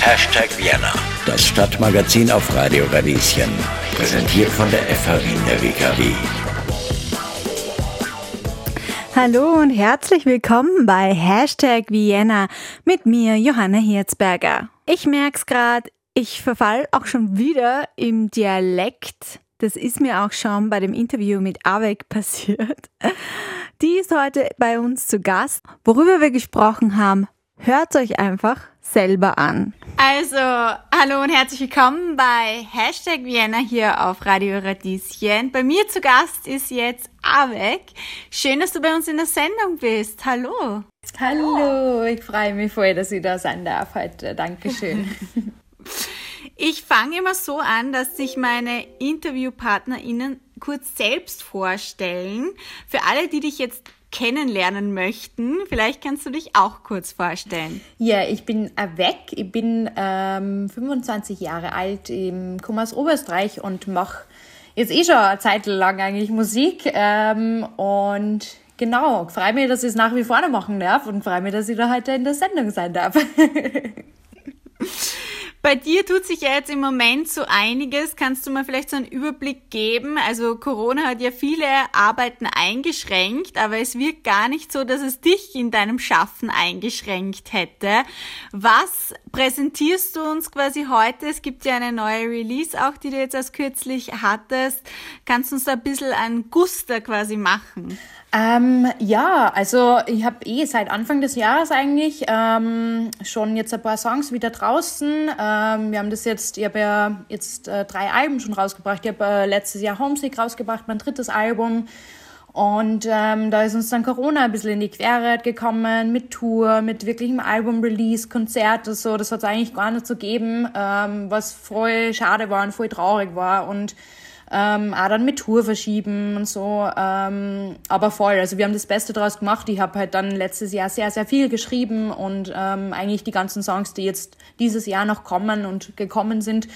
Hashtag Vienna, das Stadtmagazin auf Radio Radieschen. Präsentiert von der FH Wien der WKW. Hallo und herzlich willkommen bei Hashtag Vienna mit mir, Johanna Hirzberger. Ich merk's gerade, ich verfall auch schon wieder im Dialekt. Das ist mir auch schon bei dem Interview mit Avek passiert. Die ist heute bei uns zu Gast. Worüber wir gesprochen haben, hört euch einfach selber an. Also, hallo und herzlich willkommen bei Hashtag Vienna hier auf Radio Radieschen. Bei mir zu Gast ist jetzt Avek. Schön, dass du bei uns in der Sendung bist. Hallo. Hallo, ich freue mich voll, dass ich da sein darf heute. Dankeschön. Ich fange immer so an, dass sich meine InterviewpartnerInnen kurz selbst vorstellen. Für alle, die dich jetzt kennenlernen möchten. Vielleicht kannst du dich auch kurz vorstellen. Ja, ich bin weg. Ich bin ähm, 25 Jahre alt, im komme aus Oberösterreich und mache jetzt eh schon eine Zeit lang eigentlich Musik. Ähm, und genau, freue mich, dass ich es nach wie vor noch machen darf und freue mich, dass ich da heute in der Sendung sein darf. Bei dir tut sich ja jetzt im Moment so einiges. Kannst du mal vielleicht so einen Überblick geben? Also Corona hat ja viele Arbeiten eingeschränkt, aber es wirkt gar nicht so, dass es dich in deinem Schaffen eingeschränkt hätte. Was präsentierst du uns quasi heute? Es gibt ja eine neue Release auch, die du jetzt erst kürzlich hattest. Kannst du uns da ein bisschen einen Guster quasi machen? Ähm, ja, also ich habe eh seit Anfang des Jahres eigentlich ähm, schon jetzt ein paar Songs wieder draußen. Ähm, wir haben das jetzt, ich habe ja jetzt äh, drei Alben schon rausgebracht. Ich habe äh, letztes Jahr Homesick rausgebracht, mein drittes Album. Und ähm, da ist uns dann Corona ein bisschen in die Quere gekommen, mit Tour, mit wirklichem Album-Release, Konzert und so. Das hat es eigentlich gar nicht so gegeben, ähm, was voll schade war und voll traurig war. Und ähm, auch dann mit Tour verschieben und so. Ähm, aber voll, also wir haben das Beste daraus gemacht. Ich habe halt dann letztes Jahr sehr, sehr viel geschrieben und ähm, eigentlich die ganzen Songs, die jetzt dieses Jahr noch kommen und gekommen sind,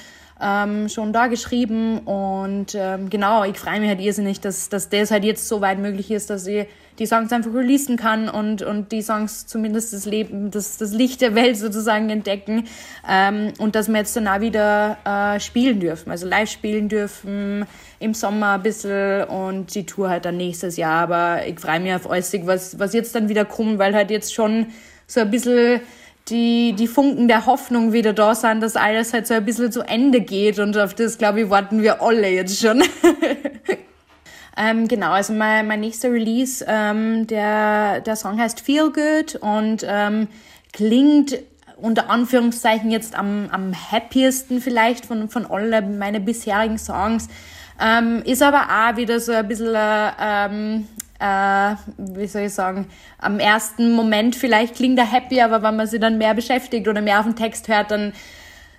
ähm, schon da geschrieben. Und ähm, genau, ich freue mich halt irrsinnig, dass, dass das halt jetzt so weit möglich ist, dass ich die Songs einfach releasen kann und, und die Songs zumindest das Leben, das, das Licht der Welt sozusagen entdecken ähm, und dass wir jetzt dann auch wieder äh, spielen dürfen, also live spielen dürfen im Sommer ein bisschen und die Tour halt dann nächstes Jahr, aber ich freue mich auf alles, was, was jetzt dann wieder kommt, weil halt jetzt schon so ein bisschen die, die Funken der Hoffnung wieder da sind, dass alles halt so ein bisschen zu Ende geht und auf das, glaube ich, warten wir alle jetzt schon. Ähm, genau, also mein, mein nächster Release, ähm, der, der Song heißt Feel Good und ähm, klingt unter Anführungszeichen jetzt am, am happiesten vielleicht von, von allen meinen bisherigen Songs. Ähm, ist aber auch wieder so ein bisschen, ähm, äh, wie soll ich sagen, am ersten Moment vielleicht klingt er happy, aber wenn man sich dann mehr beschäftigt oder mehr auf den Text hört, dann,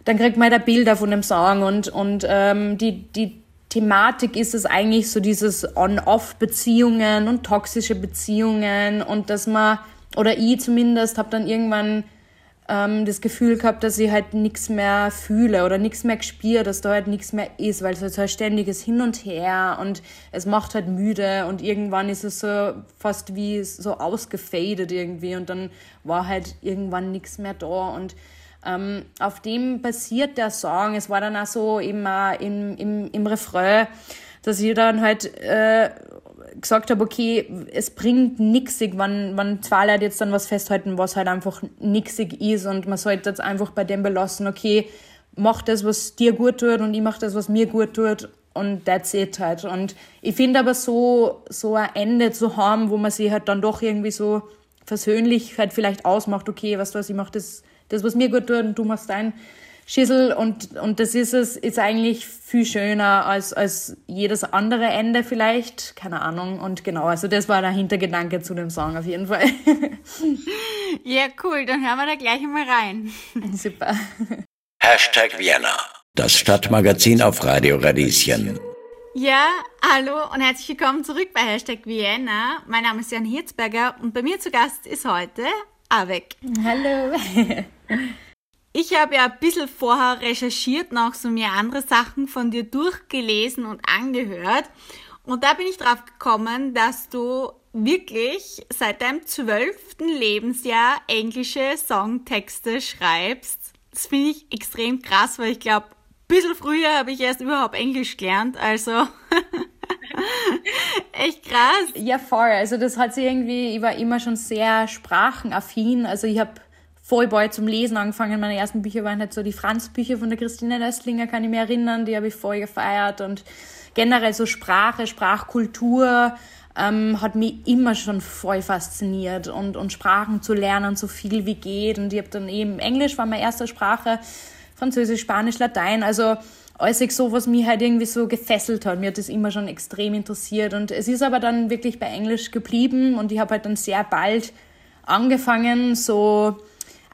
dann kriegt man da Bilder von dem Song. Und, und ähm, die, die Thematik ist es eigentlich so dieses On-Off-Beziehungen und toxische Beziehungen und dass man, oder ich zumindest, habe dann irgendwann ähm, das Gefühl gehabt, dass ich halt nichts mehr fühle oder nichts mehr spüre, dass da halt nichts mehr ist, weil es halt so ein ständiges Hin und Her und es macht halt müde und irgendwann ist es so fast wie so ausgefadet irgendwie und dann war halt irgendwann nichts mehr da und ähm, auf dem basiert der Song. Es war dann auch so immer im, im, im Refrain, dass ich dann halt äh, gesagt habe, okay, es bringt nixig, wenn, wenn zwei Leute jetzt dann was festhalten, was halt einfach nixig ist und man sollte jetzt einfach bei dem belassen, okay, mach das, was dir gut tut und ich mach das, was mir gut tut und that's it halt. Und ich finde aber so, so ein Ende zu haben, wo man sich halt dann doch irgendwie so versöhnlich halt vielleicht ausmacht, okay, weißt du was, ich mach das das, was mir gut tut, und du machst dein Schissel und, und das ist es, ist eigentlich viel schöner als, als jedes andere Ende vielleicht, keine Ahnung. Und genau, also das war der Hintergedanke zu dem Song auf jeden Fall. ja, cool, dann hören wir da gleich mal rein. Super. Hashtag Vienna, das Stadtmagazin auf Radio Radieschen. Ja, hallo und herzlich willkommen zurück bei Hashtag Vienna. Mein Name ist Jan Hirzberger und bei mir zu Gast ist heute Avek. Hallo. Ich habe ja ein bisschen vorher recherchiert, noch so mehr andere Sachen von dir durchgelesen und angehört. Und da bin ich drauf gekommen, dass du wirklich seit deinem zwölften Lebensjahr englische Songtexte schreibst. Das finde ich extrem krass, weil ich glaube, ein bisschen früher habe ich erst überhaupt Englisch gelernt, also echt krass. Ja, voll. Also das hat sich irgendwie, ich war immer schon sehr sprachenaffin. Also ich habe voll bald zum Lesen angefangen. Meine ersten Bücher waren halt so die Franz-Bücher von der Christine Nestlinger, kann ich mich erinnern. Die habe ich voll gefeiert. Und generell so Sprache, Sprachkultur ähm, hat mich immer schon voll fasziniert. Und, und Sprachen zu lernen, so viel wie geht. Und ich habe dann eben, Englisch war meine erste Sprache, Französisch, Spanisch, Latein. Also alles so, was mich halt irgendwie so gefesselt hat. Mir hat das immer schon extrem interessiert. Und es ist aber dann wirklich bei Englisch geblieben. Und ich habe halt dann sehr bald angefangen, so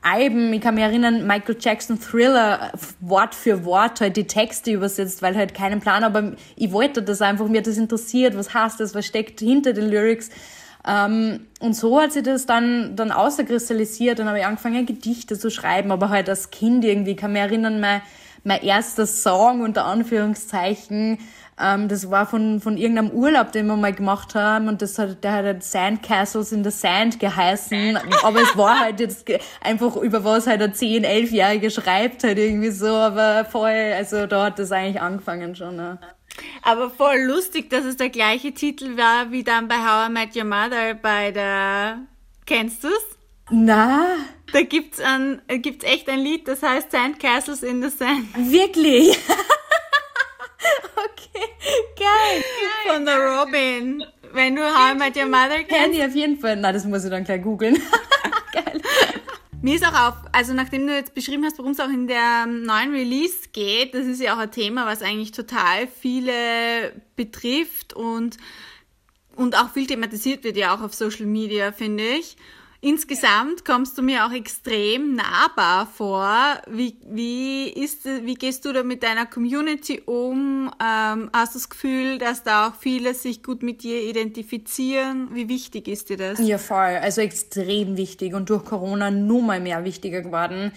Alben, ich kann mich erinnern, Michael Jackson Thriller, Wort für Wort halt die Texte übersetzt, weil halt keinen Plan, aber ich wollte das einfach, mir hat das interessiert, was heißt das, was steckt hinter den Lyrics. Ähm, und so hat sich das dann, dann außerkristallisiert, dann habe ich angefangen, Gedichte zu schreiben, aber halt als Kind irgendwie, ich kann mich erinnern, mein, mein erster Song unter Anführungszeichen, ähm, das war von, von irgendeinem Urlaub, den wir mal gemacht haben und das hat, der hat halt Sandcastles in the Sand geheißen, aber es war halt jetzt einfach über was halt ein 10, 11-Jährige schreibt halt irgendwie so, aber voll, also da hat das eigentlich angefangen schon. Ne? Aber voll lustig, dass es der gleiche Titel war wie dann bei How I Met Your Mother bei der, kennst du's? Na? Da gibt's ein, gibt's echt ein Lied, das heißt Sandcastles in the Sand. Wirklich? Geil. Von der Robin. Wenn du How I Met Your Mother kennst. Handy auf jeden Fall. Na, das muss ich dann gleich googeln. Geil. Mir ist auch auf, also nachdem du jetzt beschrieben hast, worum es auch in der neuen Release geht, das ist ja auch ein Thema, was eigentlich total viele betrifft und, und auch viel thematisiert wird ja auch auf Social Media, finde ich. Insgesamt kommst du mir auch extrem nahbar vor. Wie, wie, ist, wie gehst du da mit deiner Community um? Ähm, hast du das Gefühl, dass da auch viele sich gut mit dir identifizieren? Wie wichtig ist dir das? Ja, voll. Also extrem wichtig und durch Corona nur mal mehr wichtiger geworden.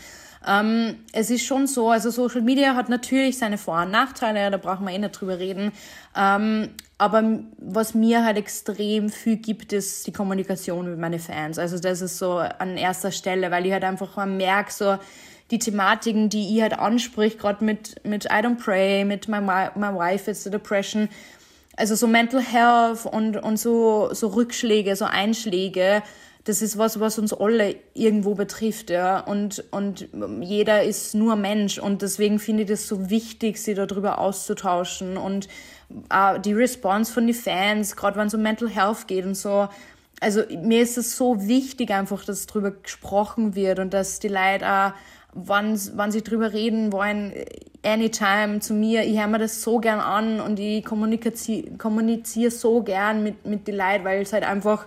Ähm, es ist schon so, also Social Media hat natürlich seine Vor- und Nachteile, da brauchen wir eh nicht drüber reden. Ähm, aber was mir halt extrem viel gibt, ist die Kommunikation mit meinen Fans. Also das ist so an erster Stelle, weil ich halt einfach merke, so die Thematiken, die ich halt anspricht, gerade mit, mit I Don't Pray, mit My, My Wife It's the Depression, also so Mental Health und, und so, so Rückschläge, so Einschläge, das ist was, was uns alle irgendwo betrifft, ja. Und, und jeder ist nur Mensch. Und deswegen finde ich das so wichtig, sie darüber auszutauschen. Und äh, die Response von den Fans, gerade wenn es um Mental Health geht und so. Also mir ist es so wichtig einfach, dass darüber gesprochen wird und dass die Leute auch, wann, wann sie drüber reden wollen, anytime zu mir, ich höre mir das so gern an und ich kommuniziere kommuniziere so gern mit, mit den Leuten, weil es halt einfach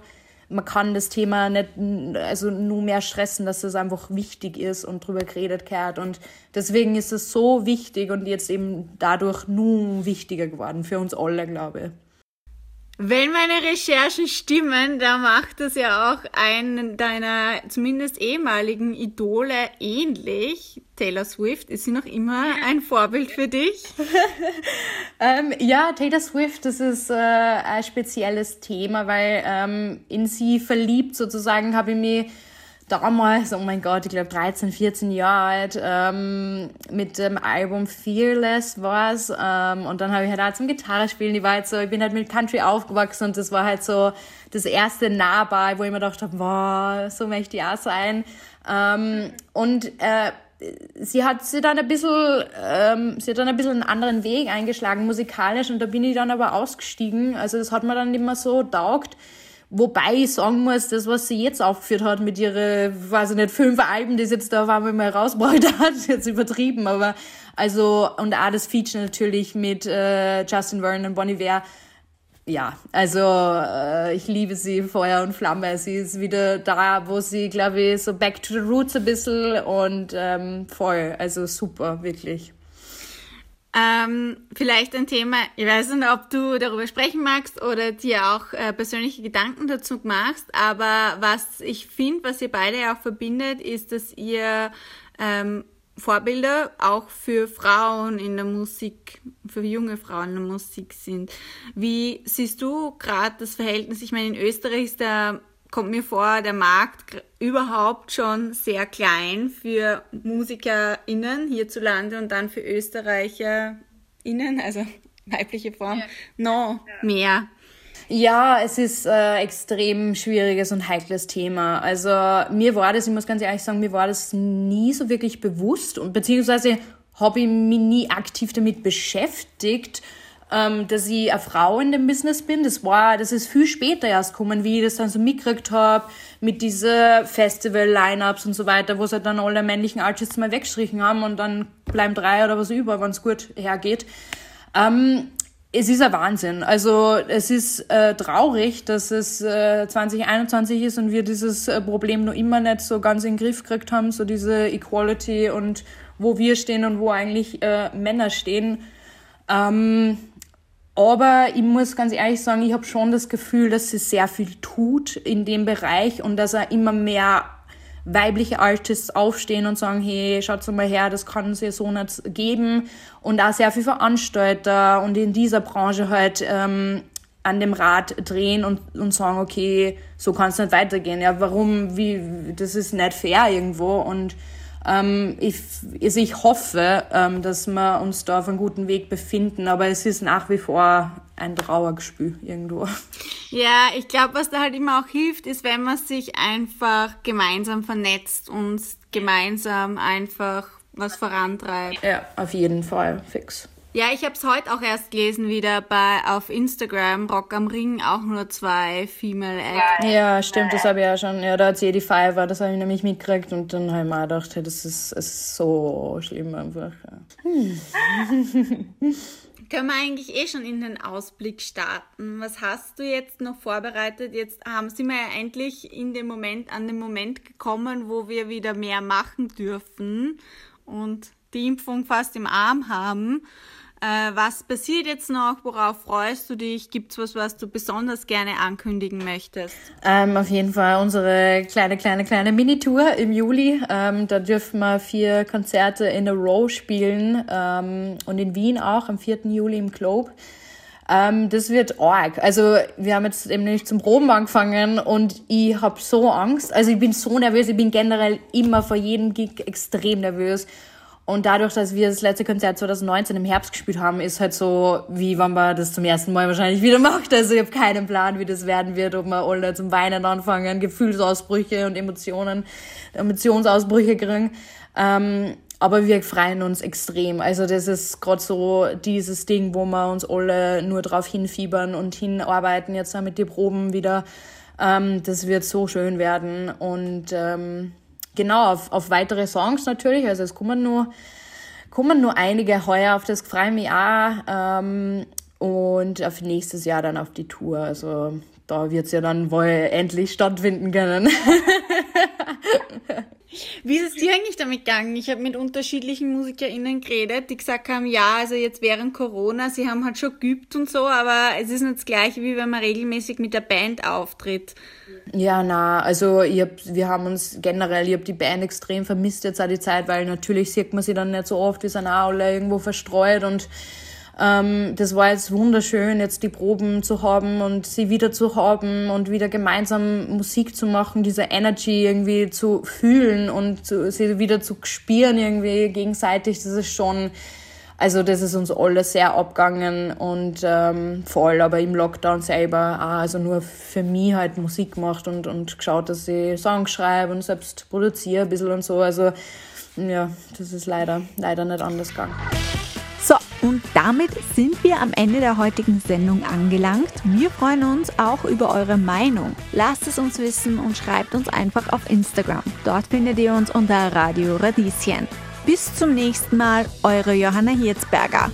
man kann das Thema nicht, also nur mehr stressen, dass es einfach wichtig ist und drüber geredet gehört. Und deswegen ist es so wichtig und jetzt eben dadurch nur wichtiger geworden für uns alle, glaube ich. Wenn meine Recherchen stimmen, da macht es ja auch einen deiner zumindest ehemaligen Idole ähnlich. Taylor Swift, ist sie noch immer ein Vorbild für dich? ähm, ja, Taylor Swift, das ist äh, ein spezielles Thema, weil ähm, in sie verliebt sozusagen habe ich mich damals, oh mein Gott, ich glaube 13, 14 Jahre alt, ähm, mit dem Album Fearless war's ähm, und dann habe ich halt auch zum Gitarre spielen, ich war halt so, ich bin halt mit Country aufgewachsen und das war halt so das erste nahbar, wo ich mir gedacht habe, wow, so möchte ich auch sein. Ähm, und äh, sie hat sie dann ein bisschen, ähm, sie hat dann ein bisschen einen anderen Weg eingeschlagen musikalisch und da bin ich dann aber ausgestiegen. Also das hat mir dann immer so taugt. Wobei ich sagen muss, das, was sie jetzt aufgeführt hat mit ihren, weiß ich nicht, fünf Alben, die sie jetzt da auf einmal mal rausgebracht hat, jetzt übertrieben, aber also, und auch das Feature natürlich mit äh, Justin Vernon und Bonnie Iver, ja, also äh, ich liebe sie Feuer und Flamme. Sie ist wieder da, wo sie, glaube ich, so back to the roots ein bisschen und ähm, voll, also super, wirklich. Ähm, vielleicht ein Thema, ich weiß nicht, ob du darüber sprechen magst oder dir auch äh, persönliche Gedanken dazu machst, aber was ich finde, was ihr beide auch verbindet, ist, dass ihr ähm, Vorbilder auch für Frauen in der Musik, für junge Frauen in der Musik sind. Wie siehst du gerade das Verhältnis? Ich meine, in Österreich ist der, kommt mir vor, der Markt überhaupt schon sehr klein für MusikerInnen hierzulande und dann für ÖsterreicherInnen, also weibliche Form, ja. noch ja. mehr. Ja, es ist ein extrem schwieriges und heikles Thema. Also mir war das, ich muss ganz ehrlich sagen, mir war das nie so wirklich bewusst und beziehungsweise habe ich mich nie aktiv damit beschäftigt, ähm, dass ich eine Frau in dem Business bin. Das war, das ist viel später erst gekommen, wie ich das dann so mitgekriegt habe mit diesen Festival-Lineups und so weiter, wo sie dann alle männlichen Artists mal weggestrichen haben und dann bleiben drei oder was über, wenn es gut hergeht. Ähm, es ist ein Wahnsinn. Also es ist äh, traurig, dass es äh, 2021 ist und wir dieses äh, Problem noch immer nicht so ganz in den Griff gekriegt haben, so diese Equality und wo wir stehen und wo eigentlich äh, Männer stehen. Ähm, aber ich muss ganz ehrlich sagen, ich habe schon das Gefühl, dass sie sehr viel tut in dem Bereich und dass er immer mehr weibliche Artists aufstehen und sagen, hey, schaut mal her, das kann es ja so nicht geben. Und auch sehr viele Veranstalter und in dieser Branche halt ähm, an dem Rad drehen und, und sagen, okay, so kann es nicht weitergehen. Ja, warum, wie, das ist nicht fair irgendwo. Und ähm, ich, also ich hoffe, ähm, dass wir uns da auf einem guten Weg befinden, aber es ist nach wie vor ein Trauergespül irgendwo. Ja, ich glaube, was da halt immer auch hilft, ist, wenn man sich einfach gemeinsam vernetzt und gemeinsam einfach was vorantreibt. Ja, auf jeden Fall, fix. Ja, ich habe es heute auch erst gelesen wieder bei auf Instagram, Rock am Ring, auch nur zwei Female Acts. Ja, stimmt, das habe ich ja schon. Ja, da hat sie die Fiverr, das habe ich nämlich mitgekriegt und dann habe ich mir gedacht, hey, das ist, ist so schlimm einfach. Hm. Können wir eigentlich eh schon in den Ausblick starten? Was hast du jetzt noch vorbereitet? Jetzt ähm, sind wir ja endlich in dem Moment, an den Moment gekommen, wo wir wieder mehr machen dürfen und die Impfung fast im Arm haben. Äh, was passiert jetzt noch? Worauf freust du dich? Gibt es was, was du besonders gerne ankündigen möchtest? Ähm, auf jeden Fall unsere kleine, kleine, kleine Mini-Tour im Juli. Ähm, da dürfen wir vier Konzerte in a row spielen ähm, und in Wien auch am 4. Juli im Globe. Ähm, das wird arg. Also wir haben jetzt eben nicht zum Proben angefangen und ich habe so Angst. Also ich bin so nervös. Ich bin generell immer vor jedem Gig extrem nervös. Und dadurch, dass wir das letzte Konzert 2019 im Herbst gespielt haben, ist halt so, wie wenn man das zum ersten Mal wahrscheinlich wieder macht. Also ich habe keinen Plan, wie das werden wird, ob wir alle zum Weinen anfangen, Gefühlsausbrüche und Emotionen, Emotionsausbrüche kriegen. Ähm, aber wir freuen uns extrem. Also das ist gerade so dieses Ding, wo wir uns alle nur drauf hinfiebern und hinarbeiten, jetzt mit den Proben wieder. Ähm, das wird so schön werden und ähm, genau, auf, auf weitere Songs natürlich. Also es kommen nur, kommen nur einige heuer, auf das freue ich mich auch. Ähm, und auf nächstes Jahr dann auf die Tour. Also da wird es ja dann wohl endlich stattfinden können. Wie ist es dir eigentlich damit gegangen? Ich habe mit unterschiedlichen MusikerInnen geredet, die gesagt haben, ja, also jetzt während Corona, sie haben halt schon geübt und so, aber es ist nicht das gleiche, wie wenn man regelmäßig mit der Band auftritt. Ja, na, also ich hab, wir haben uns generell, ich habe die Band extrem vermisst jetzt auch die Zeit, weil natürlich sieht man sie dann nicht so oft, wir sind auch alle irgendwo verstreut und ähm, das war jetzt wunderschön, jetzt die Proben zu haben und sie wieder zu haben und wieder gemeinsam Musik zu machen, diese Energy irgendwie zu fühlen und zu, sie wieder zu spüren irgendwie gegenseitig. Das ist schon, also das ist uns alle sehr abgegangen und ähm, voll, aber im Lockdown selber auch, also nur für mich halt Musik gemacht und, und geschaut, dass ich Songs schreibe und selbst produziere ein bisschen und so. Also ja, das ist leider, leider nicht anders gegangen. Damit sind wir am Ende der heutigen Sendung angelangt. Wir freuen uns auch über eure Meinung. Lasst es uns wissen und schreibt uns einfach auf Instagram. Dort findet ihr uns unter Radio Radieschen. Bis zum nächsten Mal, eure Johanna Hirzberger.